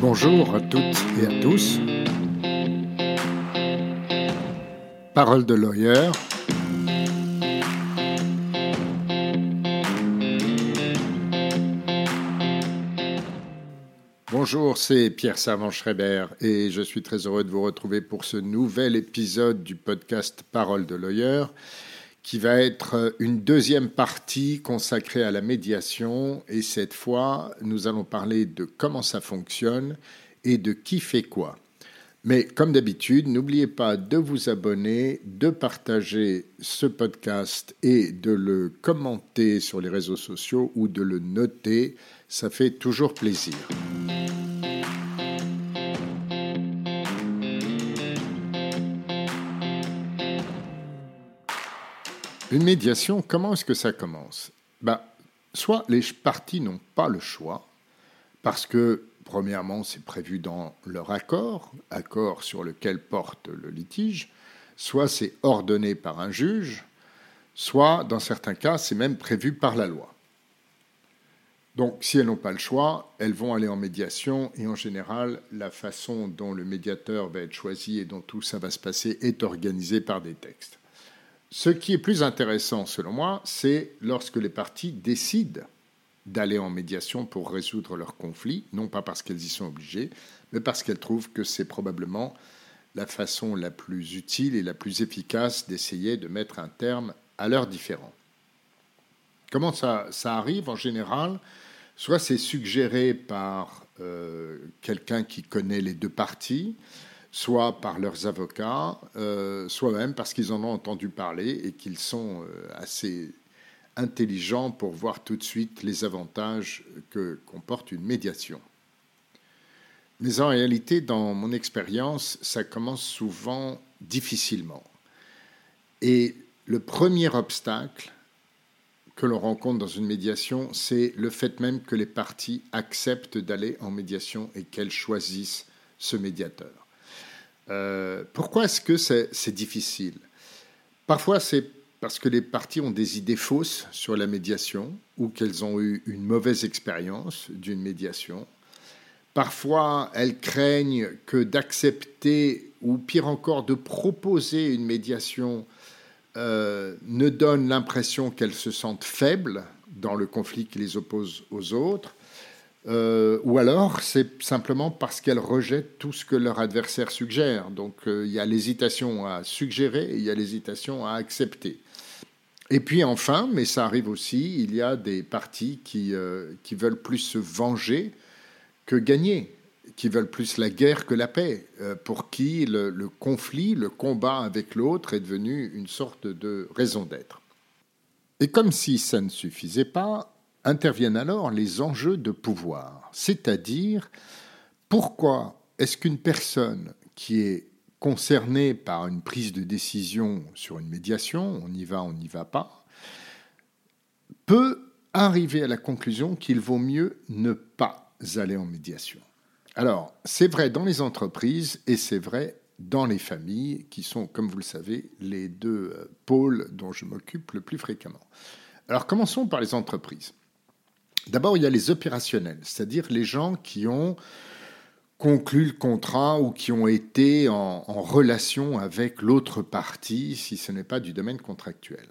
Bonjour à toutes et à tous. Parole de lawyer. Bonjour, c'est Pierre Servan-Schreiber et je suis très heureux de vous retrouver pour ce nouvel épisode du podcast Parole de lawyer qui va être une deuxième partie consacrée à la médiation. Et cette fois, nous allons parler de comment ça fonctionne et de qui fait quoi. Mais comme d'habitude, n'oubliez pas de vous abonner, de partager ce podcast et de le commenter sur les réseaux sociaux ou de le noter. Ça fait toujours plaisir. Une médiation, comment est-ce que ça commence? Ben, Soit les parties n'ont pas le choix, parce que, premièrement, c'est prévu dans leur accord, accord sur lequel porte le litige, soit c'est ordonné par un juge, soit, dans certains cas, c'est même prévu par la loi. Donc, si elles n'ont pas le choix, elles vont aller en médiation et en général, la façon dont le médiateur va être choisi et dont tout ça va se passer est organisée par des textes. Ce qui est plus intéressant, selon moi, c'est lorsque les parties décident d'aller en médiation pour résoudre leur conflit, non pas parce qu'elles y sont obligées, mais parce qu'elles trouvent que c'est probablement la façon la plus utile et la plus efficace d'essayer de mettre un terme à leurs différends. Comment ça, arrive en général? Soit c'est suggéré par euh, quelqu'un qui connaît les deux parties, soit par leurs avocats, euh, soit même parce qu'ils en ont entendu parler et qu'ils sont euh, assez intelligents pour voir tout de suite les avantages que comporte une médiation. Mais en réalité, dans mon expérience, ça commence souvent difficilement. Et le premier obstacle que l'on rencontre dans une médiation, c'est le fait même que les parties acceptent d'aller en médiation et qu'elles choisissent ce médiateur. Euh, pourquoi est-ce que c'est difficile? Parfois, c'est parce que les parties ont des idées fausses sur la médiation ou qu'elles ont eu une mauvaise expérience d'une médiation. Parfois, elles craignent que d'accepter ou pire encore de proposer une médiation euh, ne donne l'impression qu'elles se sentent faibles dans le conflit qui les oppose aux autres. Euh, ou alors c'est simplement parce qu'elles rejettent tout ce que leur adversaire suggère. Donc euh, il y a l'hésitation à suggérer et il y a l'hésitation à accepter. Et puis enfin, mais ça arrive aussi, il y a des partis qui, euh, qui veulent plus se venger que gagner, qui veulent plus la guerre que la paix, pour qui le, le conflit, le combat avec l'autre est devenu une sorte de raison d'être. Et comme si ça ne suffisait pas, interviennent alors les enjeux de pouvoir, c'est-à-dire pourquoi est-ce qu'une personne qui est concernée par une prise de décision sur une médiation, on y va, on n'y va pas, peut arriver à la conclusion qu'il vaut mieux ne pas aller en médiation? Alors, c'est vrai dans les entreprises et c'est vrai dans les familles, qui sont, comme vous le savez, les deux euh, pôles dont je m'occupe le plus fréquemment. Alors, commençons par les entreprises. D'abord, il y a les opérationnels, c'est-à-dire les gens qui ont conclu le contrat ou qui ont été en, relation avec l'autre partie, si ce n'est pas du domaine contractuel.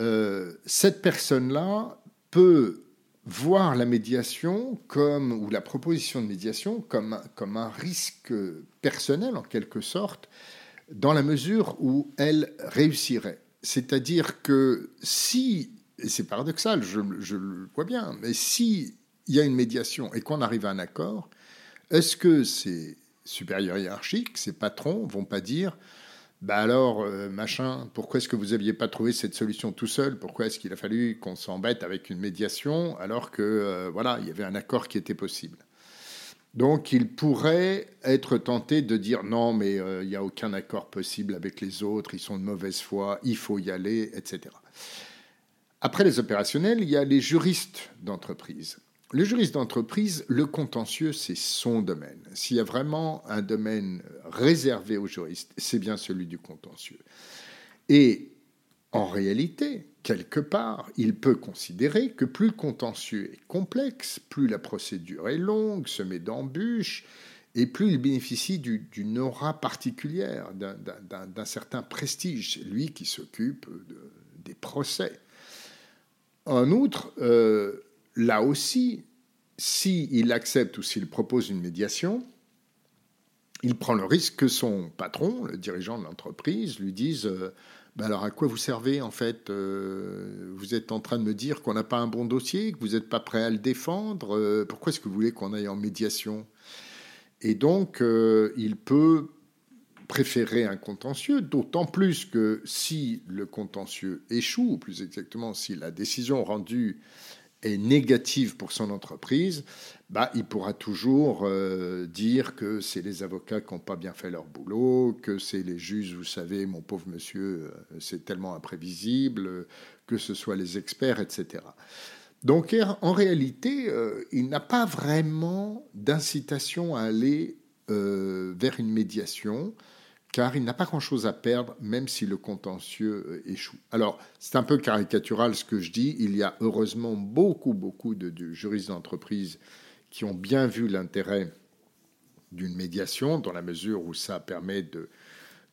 Euh, cette personne-là peut voir la médiation comme, ou la proposition de médiation comme, comme un risque personnel en quelque sorte, dans la mesure où elle réussirait. C'est-à-dire que si et c'est paradoxal, je, le vois bien, mais s'il y a une médiation et qu'on arrive à un accord, est-ce que ces supérieurs hiérarchiques, ces patrons, vont pas dire bah alors, euh, machin, pourquoi est-ce que vous n'aviez pas trouvé cette solution tout seul? Pourquoi est-ce qu'il a fallu qu'on s'embête avec une médiation alors que, euh, voilà, il y avait un accord qui était possible? Donc, il pourrait être tenté de dire non, mais euh, il n'y a aucun accord possible avec les autres, ils sont de mauvaise foi, il faut y aller, etc. Après les opérationnels, il y a les juristes d'entreprise. Le juriste d'entreprise, le contentieux, c'est son domaine. S'il y a vraiment un domaine réservé aux juristes, c'est bien celui du contentieux. Et en réalité, quelque part, il peut considérer que plus le contentieux est complexe, plus la procédure est longue, semée d'embûches, et plus il bénéficie d'une aura particulière, d'un certain prestige. C'est lui qui s'occupe des procès. En outre, euh, là aussi, s'il accepte ou s'il propose une médiation, il prend le risque que son patron, le dirigeant de l'entreprise, lui dise euh, ben alors à quoi vous servez en fait euh, Vous êtes en train de me dire qu'on n'a pas un bon dossier, que vous n'êtes pas prêt à le défendre. pourquoi est-ce que vous voulez qu'on aille en médiation? Et donc, il peut préférer un contentieux, d'autant plus que si le contentieux échoue, ou plus exactement si la décision rendue est négative pour son entreprise, bah, il pourra toujours euh, dire que c'est les avocats qui n'ont pas bien fait leur boulot, que c'est les juges, vous savez, mon pauvre monsieur, euh, c'est tellement imprévisible, que ce soit les experts, etc. Donc en réalité, euh, il n'a pas vraiment d'incitation à aller vers une médiation, car il n'a pas grand-chose à perdre, même si le contentieux euh, échoue. Alors, c'est un peu caricatural ce que je dis. Il y a heureusement beaucoup, beaucoup de, juristes d'entreprise qui ont bien vu l'intérêt d'une médiation, dans la mesure où ça permet de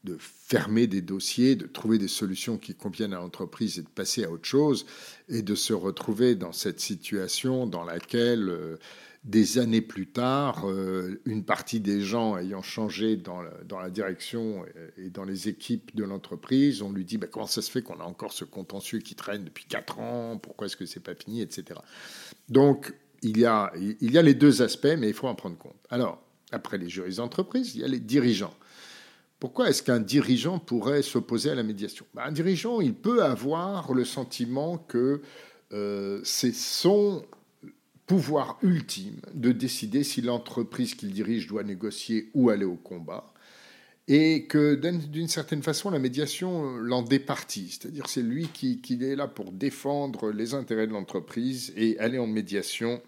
de fermer des dossiers, de trouver des solutions qui conviennent à l'entreprise et de passer à autre chose, et de se retrouver dans cette situation dans laquelle, euh, des années plus tard, euh, une partie des gens ayant changé dans, la direction et dans les équipes de l'entreprise, on lui dit bah, comment ça se fait qu'on a encore ce contentieux qui traîne depuis quatre ans, pourquoi est-ce que c'est pas fini, etc. Donc, il y, a, les deux aspects, mais il faut en prendre compte. Alors, après les juristes d'entreprise, il y a les dirigeants. Pourquoi est-ce qu'un dirigeant pourrait s'opposer à la médiation? Ben, Un dirigeant, il peut avoir le sentiment que euh, c'est son pouvoir ultime de décider si l'entreprise qu'il dirige doit négocier ou aller au combat, et que d'une certaine façon, la médiation l'en départit, c'est-à-dire c'est lui qui, qui, est là pour défendre les intérêts de l'entreprise et aller en médiation,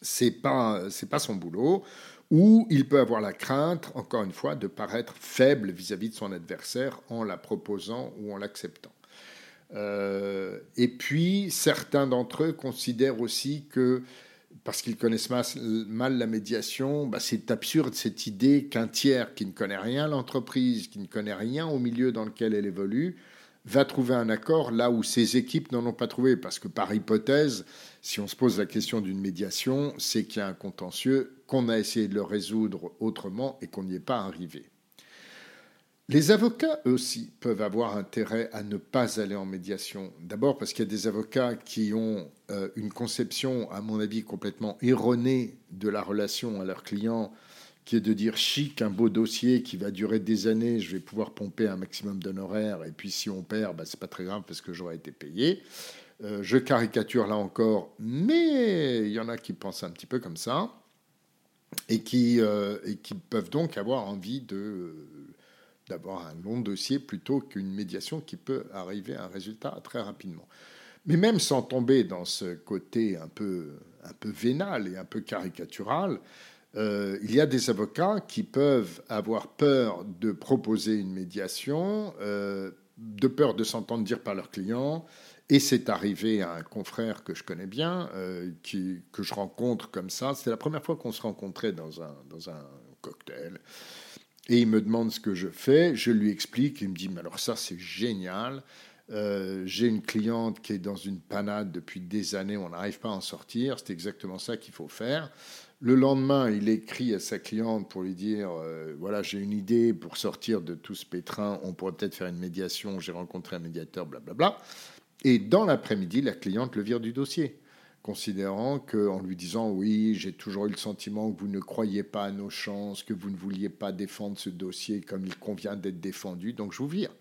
c'est pas c'est pas son boulot. Ou il peut avoir la crainte, encore une fois, de paraître faible vis-à-vis de son adversaire en la proposant ou en l'acceptant. Euh, et puis, certains d'entre eux considèrent aussi que, parce qu'ils connaissent mal la médiation, bah, c'est absurde cette idée qu'un tiers qui ne connaît rien à l'entreprise, qui ne connaît rien au milieu dans lequel elle évolue, va trouver un accord là où ses équipes n'en ont pas trouvé. Parce que par hypothèse, si on se pose la question d'une médiation, c'est qu'il y a un contentieux, qu'on a essayé de le résoudre autrement et qu'on n'y est pas arrivé. Les avocats aussi peuvent avoir intérêt à ne pas aller en médiation. D'abord parce qu'il y a des avocats qui ont euh, une conception, à mon avis, complètement erronée de la relation à leurs clients qui est de dire chic, un beau dossier qui va durer des années, je vais pouvoir pomper un maximum d'honoraires, et puis si on perd, bah, c'est pas très grave parce que j'aurais été payé. Euh, je caricature là encore, mais il y en a qui pensent un petit peu comme ça, et qui, euh, et qui peuvent donc avoir envie de d'avoir un long dossier plutôt qu'une médiation qui peut arriver à un résultat très rapidement. Mais même sans tomber dans ce côté un peu, un peu vénal et un peu caricatural, euh, il y a des avocats qui peuvent avoir peur de proposer une médiation, euh, de peur de s'entendre dire par leurs clients. Et c'est arrivé à un confrère que je connais bien, euh, que je rencontre comme ça. C'était la première fois qu'on se rencontrait dans un, dans un cocktail. Et il me demande ce que je fais. Je lui explique. Il me dit Mais alors, ça, c'est génial. J'ai une cliente qui est dans une panade depuis des années. On n'arrive pas à en sortir. C'est exactement ça qu'il faut faire. Le lendemain, il écrit à sa cliente pour lui dire euh, voilà, j'ai une idée pour sortir de tout ce pétrin, on pourrait peut-être faire une médiation, j'ai rencontré un médiateur, blablabla. Et dans l'après-midi, la cliente le vire du dossier, considérant qu'en lui disant oui, j'ai toujours eu le sentiment que vous ne croyez pas à nos chances, que vous ne vouliez pas défendre ce dossier comme il convient d'être défendu, donc je vous vire.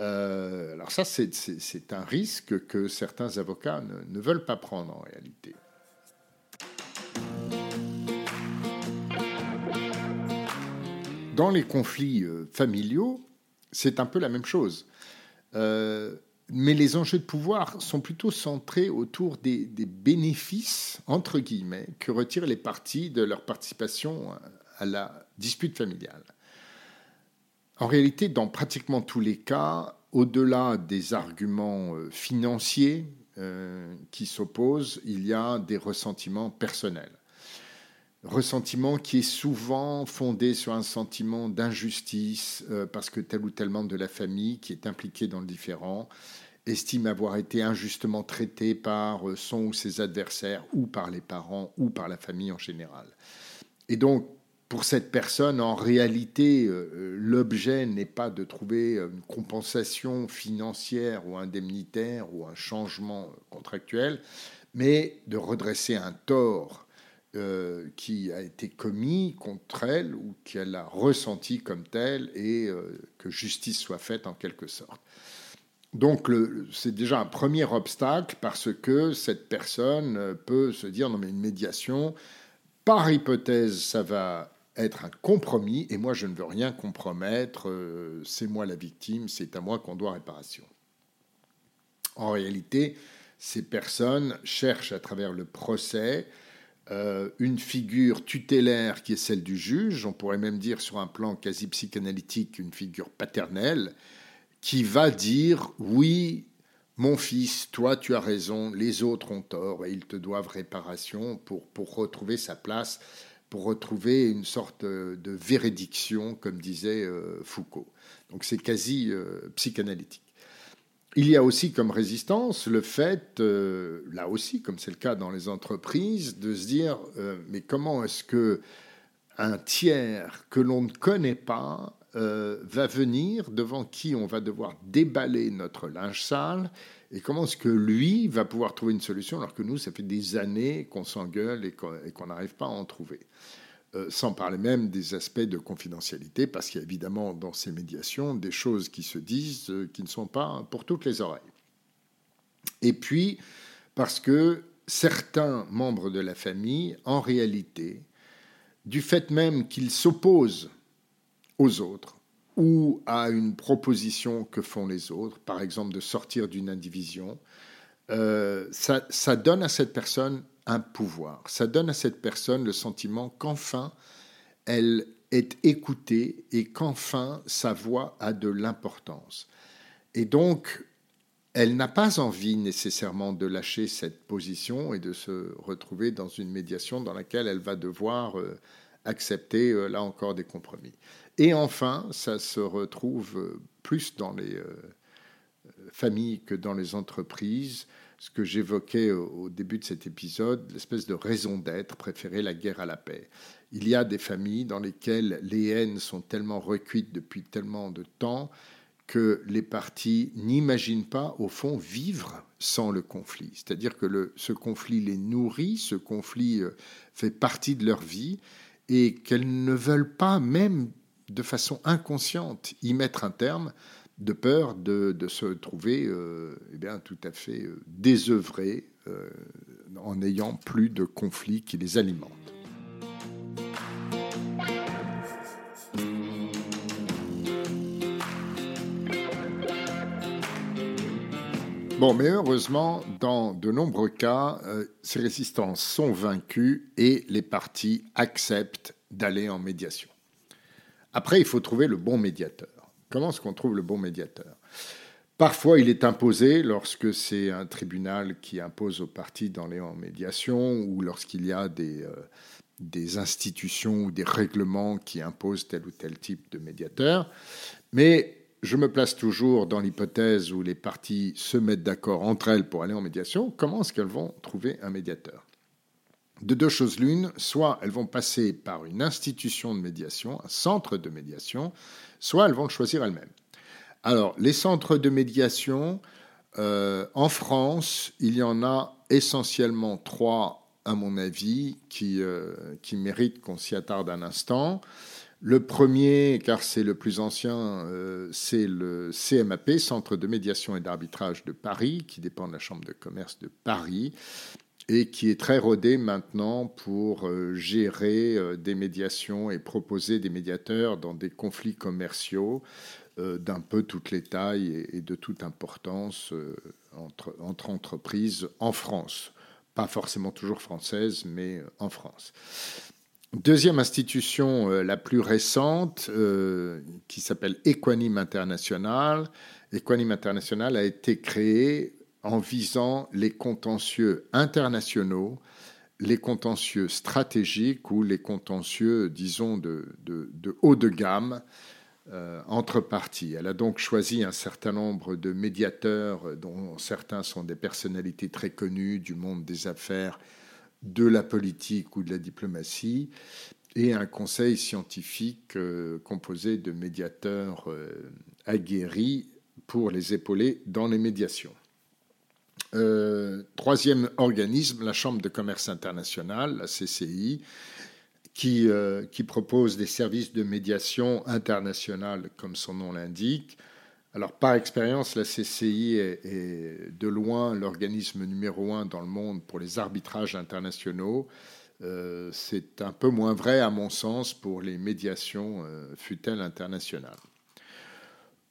Euh, alors ça, c'est un risque que certains avocats ne veulent pas prendre en réalité. dans les conflits euh, familiaux, c'est un peu la même chose. Euh, mais les enjeux de pouvoir sont plutôt centrés autour des, bénéfices, entre guillemets, que retirent les partis de leur participation à la dispute familiale. En réalité, dans pratiquement tous les cas, au-delà des arguments financiers qui s'opposent, il y a des ressentiments personnels ressentiment qui est souvent fondé sur un sentiment d'injustice euh, parce que tel ou tel membre de la famille qui est impliqué dans le différent estime avoir été injustement traité par euh, son ou ses adversaires ou par les parents ou par la famille en général. Et donc, pour cette personne, en réalité, euh, l'objet n'est pas de trouver une compensation financière ou indemnitaire ou un changement contractuel, mais de redresser un tort euh, qui a été commis contre elle ou qu'elle a ressenti comme tel et euh, que justice soit faite en quelque sorte. Donc c'est déjà un premier obstacle parce que cette personne euh, peut se dire non mais une médiation, par hypothèse, ça va être un compromis et moi je ne veux rien compromettre, c'est moi la victime, c'est à moi qu'on doit réparation. En réalité, ces personnes cherchent à travers le procès euh, une figure tutélaire qui est celle du juge, on pourrait même dire sur un plan quasi psychanalytique une figure paternelle, qui va dire oui, mon fils, toi tu as raison, les autres ont tort et ils te doivent réparation pour, pour retrouver sa place, pour retrouver une sorte de véridiction, comme disait euh, Foucault. Donc c'est quasi euh, psychanalytique. Il y a aussi comme résistance le fait, euh, là aussi, comme c'est le cas dans les entreprises, de se dire euh, mais comment est-ce que un tiers que l'on ne connaît pas euh, va venir devant qui on va devoir déballer notre linge sale et comment est-ce que lui va pouvoir trouver une solution alors que nous, ça fait des années qu'on s'engueule et qu'on n'arrive pas à en trouver. Euh, sans parler même des aspects de confidentialité, parce qu'il y a évidemment dans ces médiations des choses qui se disent euh, qui ne sont pas pour toutes les oreilles. Et puis, parce que certains membres de la famille, en réalité, du fait même qu'ils s'opposent aux autres ou à une proposition que font les autres, par exemple de sortir d'une indivision, euh, ça donne à cette personne un pouvoir. Ça donne à cette personne le sentiment qu'enfin, elle est écoutée et qu'enfin, sa voix a de l'importance. Et donc, elle n'a pas envie nécessairement de lâcher cette position et de se retrouver dans une médiation dans laquelle elle va devoir euh, accepter, euh, là encore, des compromis. Et enfin, ça se retrouve euh, plus dans les familles que dans les entreprises ce que j'évoquais au début de cet épisode, l'espèce de raison d'être, préférer la guerre à la paix. Il y a des familles dans lesquelles les haines sont tellement recuites depuis tellement de temps que les partis n'imaginent pas, au fond, vivre sans le conflit. C'est-à-dire que ce conflit les nourrit, ce conflit euh, fait partie de leur vie, et qu'elles ne veulent pas, même de façon inconsciente, y mettre un terme, de peur de, se trouver euh, eh tout à fait euh, désœuvrés euh, en n'ayant plus de conflits qui les alimentent. Bon, mais heureusement, dans de nombreux cas, ces résistances sont vaincues et les partis acceptent d'aller en médiation. Après, il faut trouver le bon médiateur. Comment est-ce qu'on trouve le bon médiateur? Parfois, il est imposé lorsque c'est un tribunal qui impose aux parties d'aller en médiation ou lorsqu'il y a des, euh, des institutions ou des règlements qui imposent tel ou tel type de médiateur. Mais je me place toujours dans l'hypothèse où les parties se mettent d'accord entre elles pour aller en médiation. Comment est-ce qu'elles vont trouver un médiateur? De deux choses l'une, soit elles vont passer par une institution de médiation, un centre de médiation, soit elles vont le choisir elles-mêmes. Alors, les centres de médiation, euh, en France, il y en a essentiellement trois, à mon avis, qui, euh, qui méritent qu'on s'y attarde un instant. Le premier, car c'est le plus ancien, euh, c'est le CMAP, Centre de médiation et d'arbitrage de Paris, qui dépend de la Chambre de commerce de Paris, et qui est très rodé maintenant pour euh, gérer euh, des médiations et proposer des médiateurs dans des conflits commerciaux euh, d'un peu toutes les tailles et de toute importance entre, entre entreprises en France. Pas forcément toujours françaises, mais en France. Deuxième institution la plus récente, qui s'appelle Equanime International. Equanime International a été créée en visant les contentieux internationaux, les contentieux stratégiques ou les contentieux, disons, de, haut de gamme euh, entre parties. Elle a donc choisi un certain nombre de médiateurs, dont certains sont des personnalités très connues du monde des affaires, de la politique ou de la diplomatie, et un conseil scientifique euh, composé de médiateurs euh, aguerris pour les épauler dans les médiations. Euh, troisième organisme, la Chambre de commerce internationale, la CCI, qui, euh, qui, propose des services de médiation internationale, comme son nom l'indique. Alors, par expérience, la CCI est, de loin l'organisme numéro un dans le monde pour les arbitrages internationaux. Euh, c'est un peu moins vrai, à mon sens, pour les médiations, fut-elle internationales.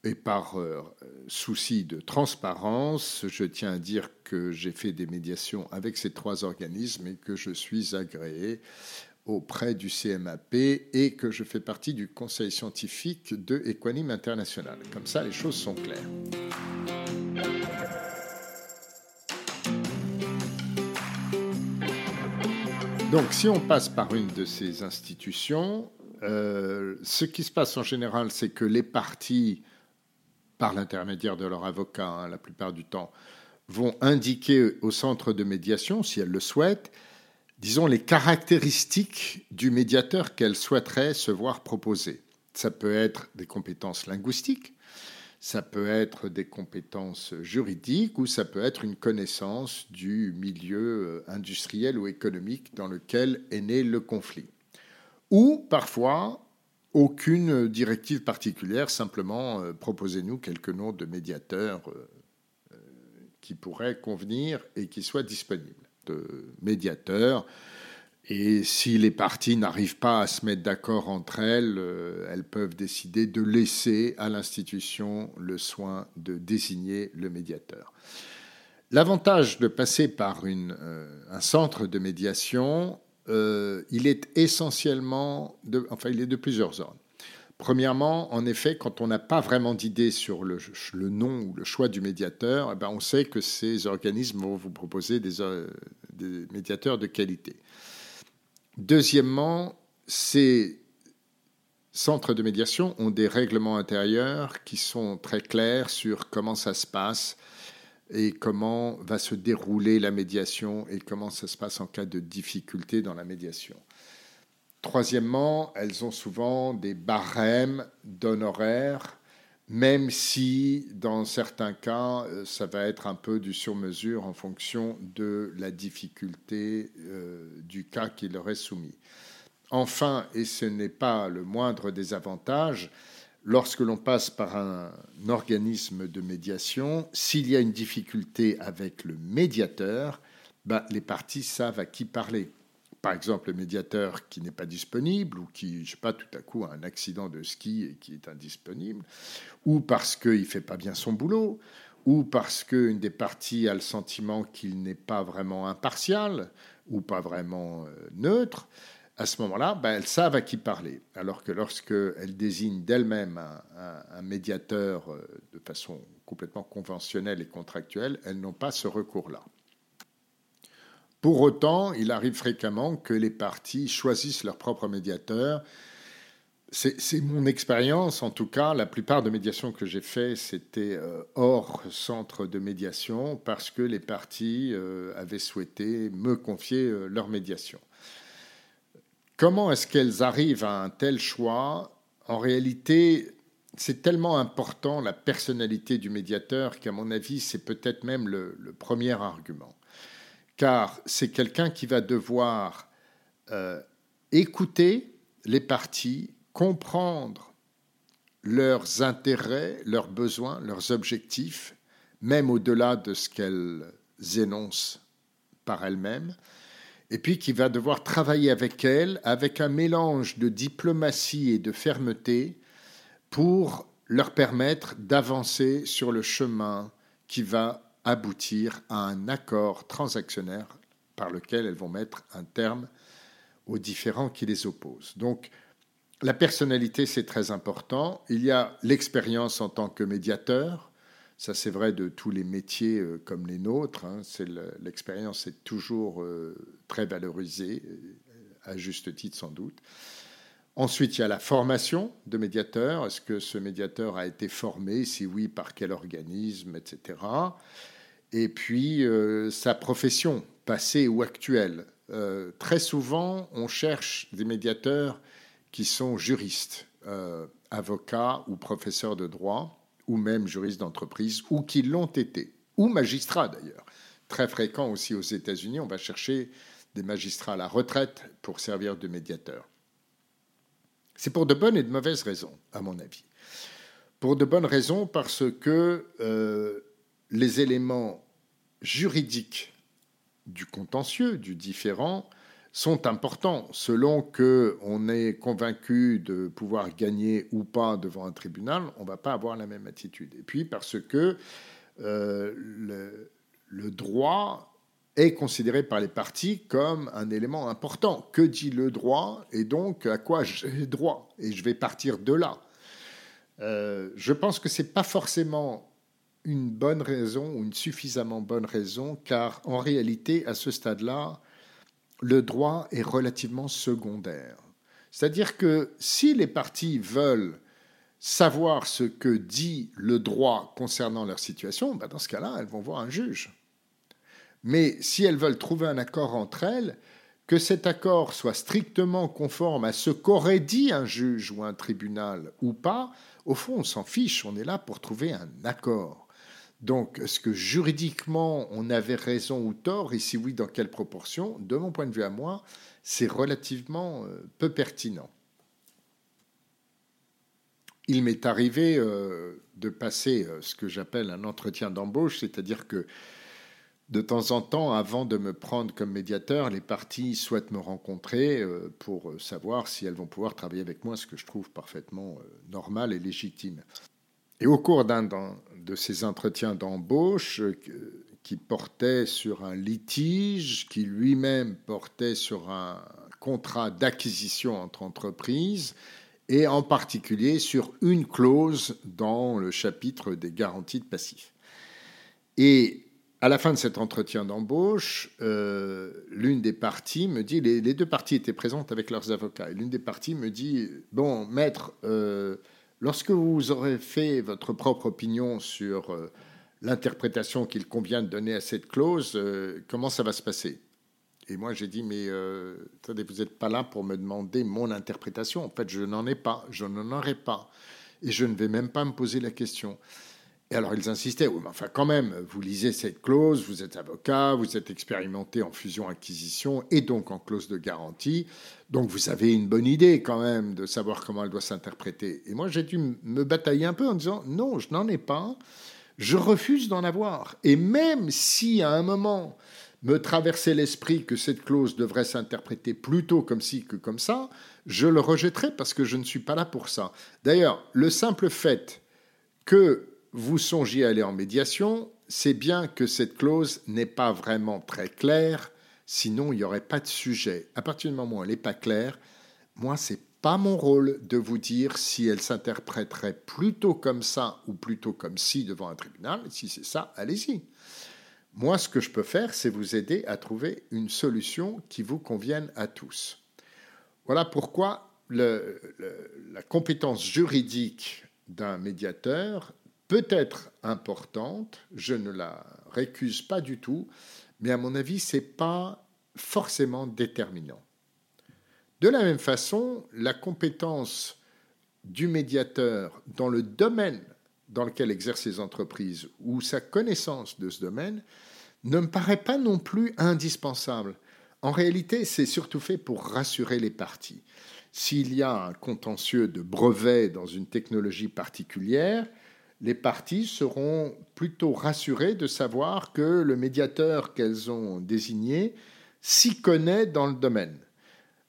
Et par euh, souci de transparence, je tiens à dire que j'ai fait des médiations avec ces trois organismes et que je suis agréé auprès du CMAP et que je fais partie du conseil scientifique de Equanime International. Comme ça, les choses sont claires. Donc, si on passe par une de ces institutions, euh, ce qui se passe en général, c'est que les partis par l'intermédiaire de leur avocat hein, la plupart du temps, vont indiquer au centre de médiation, si elles le souhaitent, disons, les caractéristiques du médiateur qu'elles souhaiteraient se voir proposer. Ça peut être des compétences linguistiques, ça peut être des compétences juridiques ou ça peut être une connaissance du milieu euh, industriel ou économique dans lequel est né le conflit. Ou parfois, aucune directive particulière, simplement euh, proposez-nous quelques noms de médiateurs euh, euh, qui pourraient convenir et qui soient disponibles. De médiateurs. Et si les parties n'arrivent pas à se mettre d'accord entre elles, elles peuvent décider de laisser à l'institution le soin de désigner le médiateur. L'avantage de passer par une, un centre de médiation, euh, il est essentiellement, de, enfin, il est de plusieurs ordres. Premièrement, en effet, quand on n'a pas vraiment d'idée sur le, nom ou le choix du médiateur, eh ben on sait que ces organismes vont vous proposer euh, des médiateurs de qualité. Deuxièmement, ces centres de médiation ont des règlements intérieurs qui sont très clairs sur comment ça se passe, et comment va se dérouler la médiation et comment ça se passe en cas de difficulté dans la médiation? Troisièmement, elles ont souvent des barèmes d'honoraires, même si dans certains cas, euh, ça va être un peu du sur-mesure en fonction de la difficulté euh, du cas qui leur est soumis. Enfin, et ce n'est pas le moindre des avantages, lorsque l'on passe par un organisme de médiation, s'il y a une difficulté avec le médiateur, ben, les parties savent à qui parler. Par exemple, le médiateur qui n'est pas disponible ou qui, je sais pas, tout à coup a un accident de ski et qui est indisponible, ou parce qu'il ne fait pas bien son boulot, ou parce qu'une des parties a le sentiment qu'il n'est pas vraiment impartial ou pas vraiment euh, neutre, à ce moment-là, ben, elles savent à qui parler. Alors que lorsqu'elles désignent d'elles-mêmes un, médiateur euh, de façon complètement conventionnelle et contractuelle, elles n'ont pas ce recours-là. Pour autant, il arrive fréquemment que les parties choisissent leur propre médiateur. C'est mon expérience, en tout cas. La plupart des médiations que j'ai faites, c'était euh, hors centre de médiation parce que les parties euh, avaient souhaité me confier leur médiation. Comment est-ce qu'elles arrivent à un tel choix? En réalité, c'est tellement important la personnalité du médiateur qu'à mon avis, c'est peut-être même le, premier argument. Car c'est quelqu'un qui va devoir euh, écouter les parties, comprendre leurs intérêts, leurs besoins, leurs objectifs, même au-delà de ce qu'elles énoncent par elles-mêmes, et puis qui va devoir travailler avec elle, avec un mélange de diplomatie et de fermeté, pour leur permettre d'avancer sur le chemin qui va aboutir à un accord transactionnaire par lequel elles vont mettre un terme aux différents qui les opposent. Donc, la personnalité, c'est très important. Il y a l'expérience en tant que médiateur. Ça, c'est vrai de tous les métiers euh, comme les nôtres. Hein. L'expérience est toujours euh, très valorisée, à juste titre sans doute. Ensuite, il y a la formation de médiateur. Est-ce que ce médiateur a été formé? Si oui, par quel organisme, etc. Et puis, euh, sa profession, passée ou actuelle. très souvent, on cherche des médiateurs qui sont juristes, euh, avocats ou professeurs de droit, ou même juristes d'entreprise, ou qui l'ont été, ou magistrats d'ailleurs. Très fréquent aussi aux États-Unis, on va chercher des magistrats à la retraite pour servir de médiateurs. C'est pour de bonnes et de mauvaises raisons, à mon avis. Pour de bonnes raisons parce que euh, les éléments juridiques du contentieux, du différent, sont importants selon que on est convaincu de pouvoir gagner ou pas devant un tribunal, on ne va pas avoir la même attitude. Et puis parce que euh, le, droit est considéré par les partis comme un élément important. Que dit le droit et donc à quoi j'ai droit? Et je vais partir de là. Euh, je pense que ce n'est pas forcément une bonne raison ou une suffisamment bonne raison, car en réalité, à ce stade-là, le droit est relativement secondaire. C'est-à-dire que si les parties veulent savoir ce que dit le droit concernant leur situation, ben dans ce cas-là, elles vont voir un juge. Mais si elles veulent trouver un accord entre elles, que cet accord soit strictement conforme à ce qu'aurait dit un juge ou un tribunal ou pas, au fond, on s'en fiche, on est là pour trouver un accord. Donc, est-ce que juridiquement on avait raison ou tort? Et si oui, dans quelle proportion? De mon point de vue à moi, c'est relativement euh, peu pertinent. Il m'est arrivé euh, de passer euh, ce que j'appelle un entretien d'embauche, c'est-à-dire que de temps en temps, avant de me prendre comme médiateur, les parties souhaitent me rencontrer pour savoir si elles vont pouvoir travailler avec moi, ce que je trouve parfaitement normal et légitime. Et au cours d'un de ces entretiens d'embauche euh, qui portait sur un litige, qui lui-même portait sur un contrat d'acquisition entre entreprises, et en particulier sur une clause dans le chapitre des garanties de passifs. Et à la fin de cet entretien d'embauche, euh, l'une des parties me dit, les, deux parties étaient présentes avec leurs avocats, et l'une des parties me dit, bon, maître, euh, Lorsque vous aurez fait votre propre opinion sur euh, l'interprétation qu'il convient de donner à cette clause, euh, comment ça va se passer? Et moi, j'ai dit, mais euh, vous n'êtes pas là pour me demander mon interprétation. En fait, je n'en ai pas, je n'en aurai pas. Et je ne vais même pas me poser la question. Et alors ils insistaient, oui, mais enfin quand même, vous lisez cette clause, vous êtes avocat, vous êtes expérimenté en fusion-acquisition et donc en clause de garantie, donc vous avez une bonne idée quand même de savoir comment elle doit s'interpréter. Et moi j'ai dû me batailler un peu en disant, non, je n'en ai pas, je refuse d'en avoir. Et même si à un moment me traversait l'esprit que cette clause devrait s'interpréter plutôt comme ci que comme ça, je le rejetterai parce que je ne suis pas là pour ça. D'ailleurs, le simple fait que vous songiez à aller en médiation, c'est bien que cette clause n'est pas vraiment très claire, sinon il n'y aurait pas de sujet. À partir du moment où elle n'est pas claire, moi, c'est pas mon rôle de vous dire si elle s'interpréterait plutôt comme ça ou plutôt comme ci devant un tribunal. Si c'est ça, allez-y. Moi, ce que je peux faire, c'est vous aider à trouver une solution qui vous convienne à tous. Voilà pourquoi la compétence juridique d'un médiateur peut être importante, je ne la récuse pas du tout, mais à mon avis, ce n'est pas forcément déterminant. De la même façon, la compétence du médiateur dans le domaine dans lequel exercent les entreprises ou sa connaissance de ce domaine ne me paraît pas non plus indispensable. En réalité, c'est surtout fait pour rassurer les parties. S'il y a un contentieux de brevet dans une technologie particulière, les parties seront plutôt rassurées de savoir que le médiateur qu'elles ont désigné s'y connaît dans le domaine.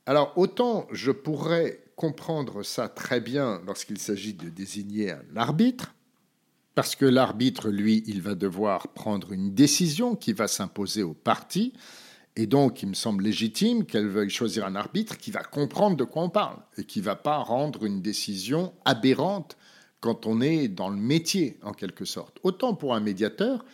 Alors autant je pourrais comprendre ça très bien lorsqu'il s'agit de désigner un arbitre, parce que l'arbitre, lui, il va devoir prendre une décision qui va s'imposer aux parties, Et donc, il me semble légitime qu'elle veuille choisir un arbitre qui va comprendre de quoi on parle et qui ne va pas rendre une décision aberrante quand on est dans le métier, en quelque sorte. Autant pour un médiateur,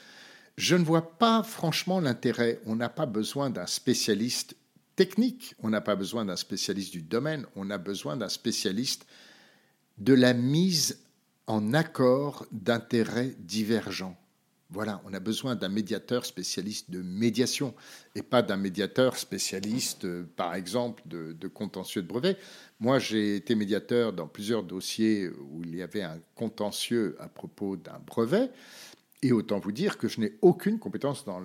je ne vois pas franchement l'intérêt. On n'a pas besoin d'un spécialiste technique, on n'a pas besoin d'un spécialiste du domaine, on a besoin d'un spécialiste de la mise en accord d'intérêts divergents. Voilà, on a besoin d'un médiateur spécialiste de médiation et pas d'un médiateur spécialiste, euh, par exemple, de, contentieux de brevet. Moi, j'ai été médiateur dans plusieurs dossiers où il y avait un contentieux à propos d'un brevet. Et autant vous dire que je n'ai aucune compétence dans,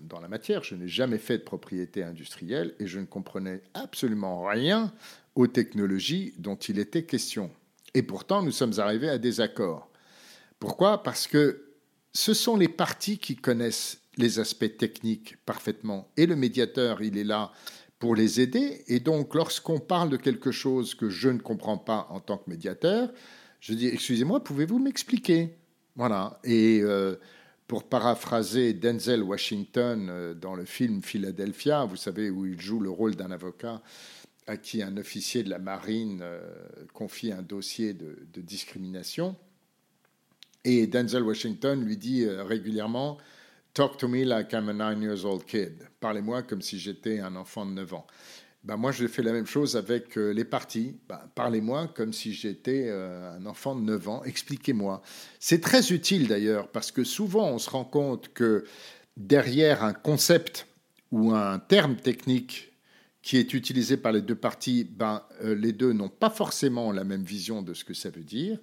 dans la matière. Je n'ai jamais fait de propriété industrielle et je ne comprenais absolument rien aux technologies dont il était question. Et pourtant, nous sommes arrivés à des accords. Pourquoi? Parce que ce sont les parties qui connaissent les aspects techniques parfaitement. Et le médiateur, il est là pour les aider. Et donc, lorsqu'on parle de quelque chose que je ne comprends pas en tant que médiateur, je dis, excusez-moi, pouvez-vous m'expliquer? Voilà. Et euh, pour paraphraser Denzel Washington euh, dans le film Philadelphia, vous savez, où il joue le rôle d'un avocat à qui un officier de la marine euh, confie un dossier de discrimination, et Denzel Washington lui dit euh, régulièrement Talk to me like I'm a nine years old kid. Parlez-moi comme si j'étais un enfant de 9 ans. Ben moi, je fais la même chose avec euh, les parties. Ben, Parlez-moi comme si j'étais euh, un enfant de 9 ans. Expliquez-moi. C'est très utile d'ailleurs parce que souvent, on se rend compte que derrière un concept ou un terme technique qui est utilisé par les deux parties, ben, les deux n'ont pas forcément la même vision de ce que ça veut dire.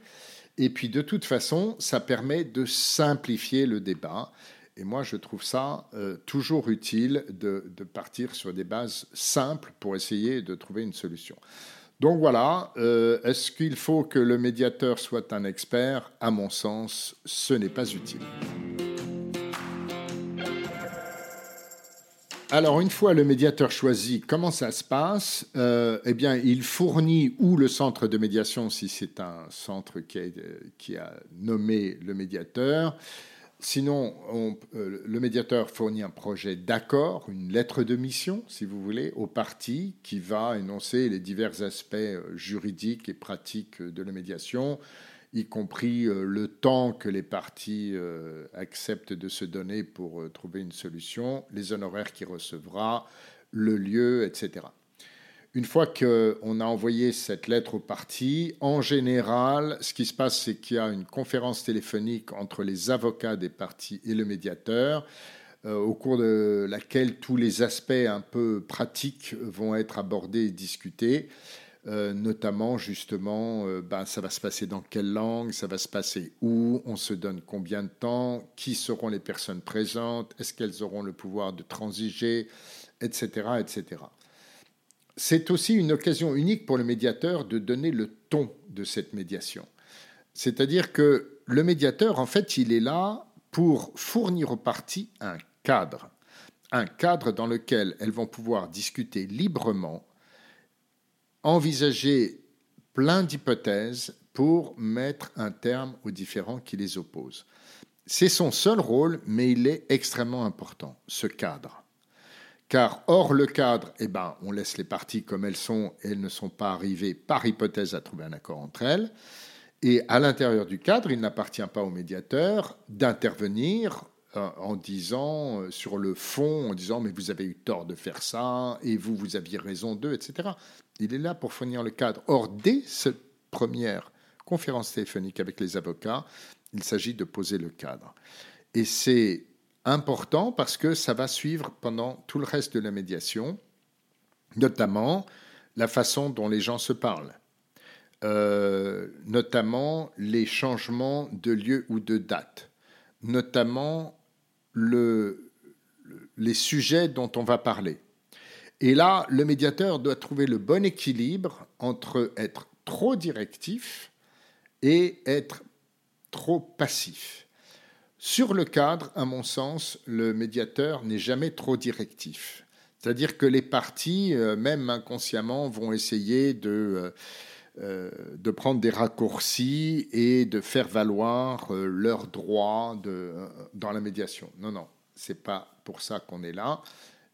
Et puis de toute façon, ça permet de simplifier le débat. Et moi, je trouve ça euh, toujours utile de, partir sur des bases simples pour essayer de trouver une solution. Donc voilà, euh, est-ce qu'il faut que le médiateur soit un expert? À mon sens, ce n'est pas utile. Alors, une fois le médiateur choisi, comment ça se passe? Euh, Eh bien, il fournit ou le centre de médiation, si c'est un centre qui a, nommé le médiateur. Sinon, euh, le médiateur fournit un projet d'accord, une lettre de mission, si vous voulez, aux parties qui va énoncer les divers aspects euh, juridiques et pratiques de la médiation, y compris euh, le temps que les parties euh, acceptent de se donner pour euh, trouver une solution, les honoraires qu'il recevra, le lieu, etc. Une fois qu'on a envoyé cette lettre aux parties, en général, ce qui se passe, c'est qu'il y a une conférence téléphonique entre les avocats des parties et le médiateur, au cours de laquelle tous les aspects un peu pratiques vont être abordés et discutés. Euh, notamment justement, euh, ben, ça va se passer dans quelle langue, ça va se passer où, on se donne combien de temps, qui seront les personnes présentes, est-ce qu'elles auront le pouvoir de transiger, etc. etc. C'est aussi une occasion unique pour le médiateur de donner le ton de cette médiation. C'est-à-dire que le médiateur, en fait, il est là pour fournir aux parties un cadre, un cadre dans lequel elles vont pouvoir discuter librement envisager plein d'hypothèses pour mettre un terme aux différends qui les opposent. C'est son seul rôle, mais il est extrêmement important, ce cadre. Car hors le cadre, eh ben, on laisse les parties comme elles sont elles ne sont pas arrivées par hypothèse à trouver un accord entre elles. Et à l'intérieur du cadre, il n'appartient pas au médiateur d'intervenir en disant euh, sur le fond, en disant mais vous avez eu tort de faire ça et vous, vous aviez raison d'eux, etc. Il est là pour fournir le cadre. Or, dès cette première conférence téléphonique avec les avocats, il s'agit de poser le cadre. Et c'est important parce que ça va suivre pendant tout le reste de la médiation, notamment la façon dont les gens se parlent, euh, notamment les changements de lieu ou de date, notamment le, les sujets dont on va parler. Et là, le médiateur doit trouver le bon équilibre entre être trop directif et être trop passif. Sur le cadre, à mon sens, le médiateur n'est jamais trop directif. C'est-à-dire que les parties, euh, même inconsciemment, vont essayer de, euh, de prendre des raccourcis et de faire valoir leurs droits de, dans la médiation. Non, non, c'est pas pour ça qu'on est là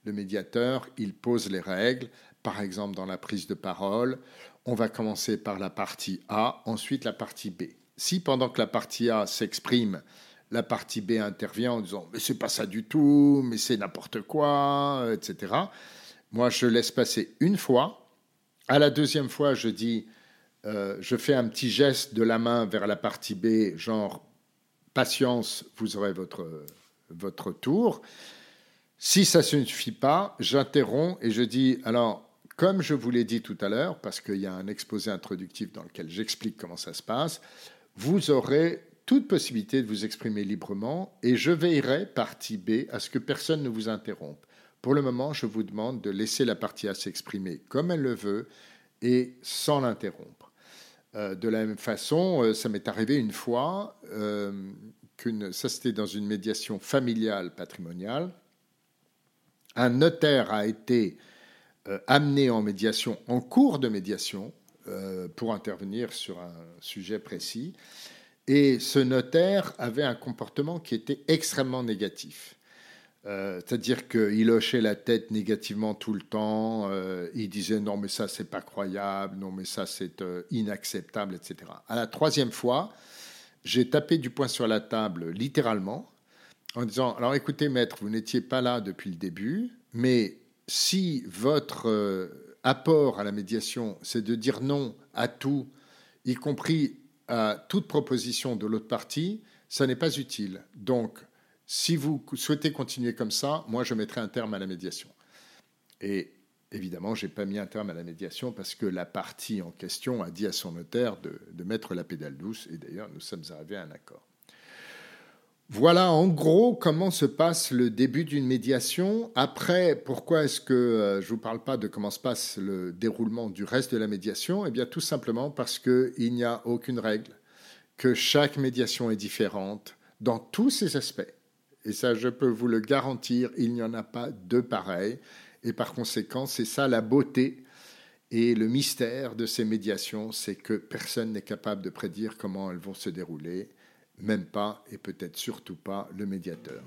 Le médiateur, il pose les règles, par exemple dans la prise de parole. On va commencer par la partie A, ensuite la partie B. Si pendant que la partie A s'exprime, la partie B intervient en disant mais c'est pas ça du tout, mais c'est n'importe quoi, etc. Moi, je laisse passer une fois. À la deuxième fois, je dis, euh, je fais un petit geste de la main vers la partie B, genre patience, vous aurez votre, votre tour. Si ça ne suffit pas, j'interromps et je dis, alors, comme je vous l'ai dit tout à l'heure, parce qu'il y a un exposé introductif dans lequel j'explique comment ça se passe, vous aurez toute possibilité de vous exprimer librement et je veillerai, partie B, à ce que personne ne vous interrompe. Pour le moment, je vous demande de laisser la partie A s'exprimer comme elle le veut et sans l'interrompre. Euh, de la même façon, euh, ça m'est arrivé une fois, euh, ça c'était dans une médiation familiale patrimoniale, un notaire a été amené en médiation, en cours de médiation, pour intervenir sur un sujet précis. Et ce notaire avait un comportement qui était extrêmement négatif. Euh, c'est-à-dire qu'il hochait la tête négativement tout le temps. Euh, il disait non, mais ça, c'est pas croyable. Non, mais ça, c'est euh, inacceptable, etc. À la troisième fois, j'ai tapé du poing sur la table, littéralement, en disant alors écoutez, maître, vous n'étiez pas là depuis le début, mais si votre apport à la médiation, c'est de dire non à tout, y compris à toute proposition de l'autre partie, ça n'est pas utile. Donc, si vous souhaitez continuer comme ça, moi, je mettrai un terme à la médiation. Et évidemment, je n'ai pas mis un terme à la médiation parce que la partie en question a dit à son notaire de, mettre la pédale douce. Et d'ailleurs, nous sommes arrivés à un accord. Voilà en gros comment se passe le début d'une médiation. Après, pourquoi est-ce que euh, je ne vous parle pas de comment se passe le déroulement du reste de la médiation? Eh bien, tout simplement parce qu'il n'y a aucune règle, que chaque médiation est différente dans tous ses aspects. Et ça, je peux vous le garantir, il n'y en a pas de pareil. Et par conséquent, c'est ça la beauté et le mystère de ces médiations, c'est que personne n'est capable de prédire comment elles vont se dérouler, même pas et peut-être surtout pas le médiateur.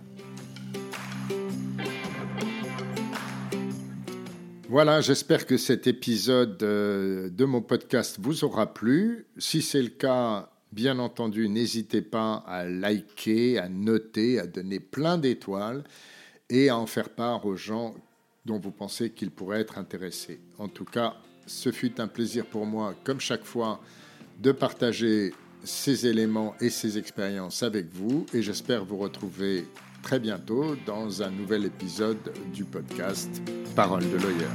Voilà, j'espère que cet épisode euh, de mon podcast vous aura plu. Si c'est le cas, Bien entendu, n'hésitez pas à liker, à noter, à donner plein d'étoiles et à en faire part aux gens dont vous pensez qu'ils pourraient être intéressés. En tout cas, ce fut un plaisir pour moi, comme chaque fois, de partager ces éléments et ces expériences avec vous et j'espère vous retrouver très bientôt dans un nouvel épisode du podcast Parole de Lawyer.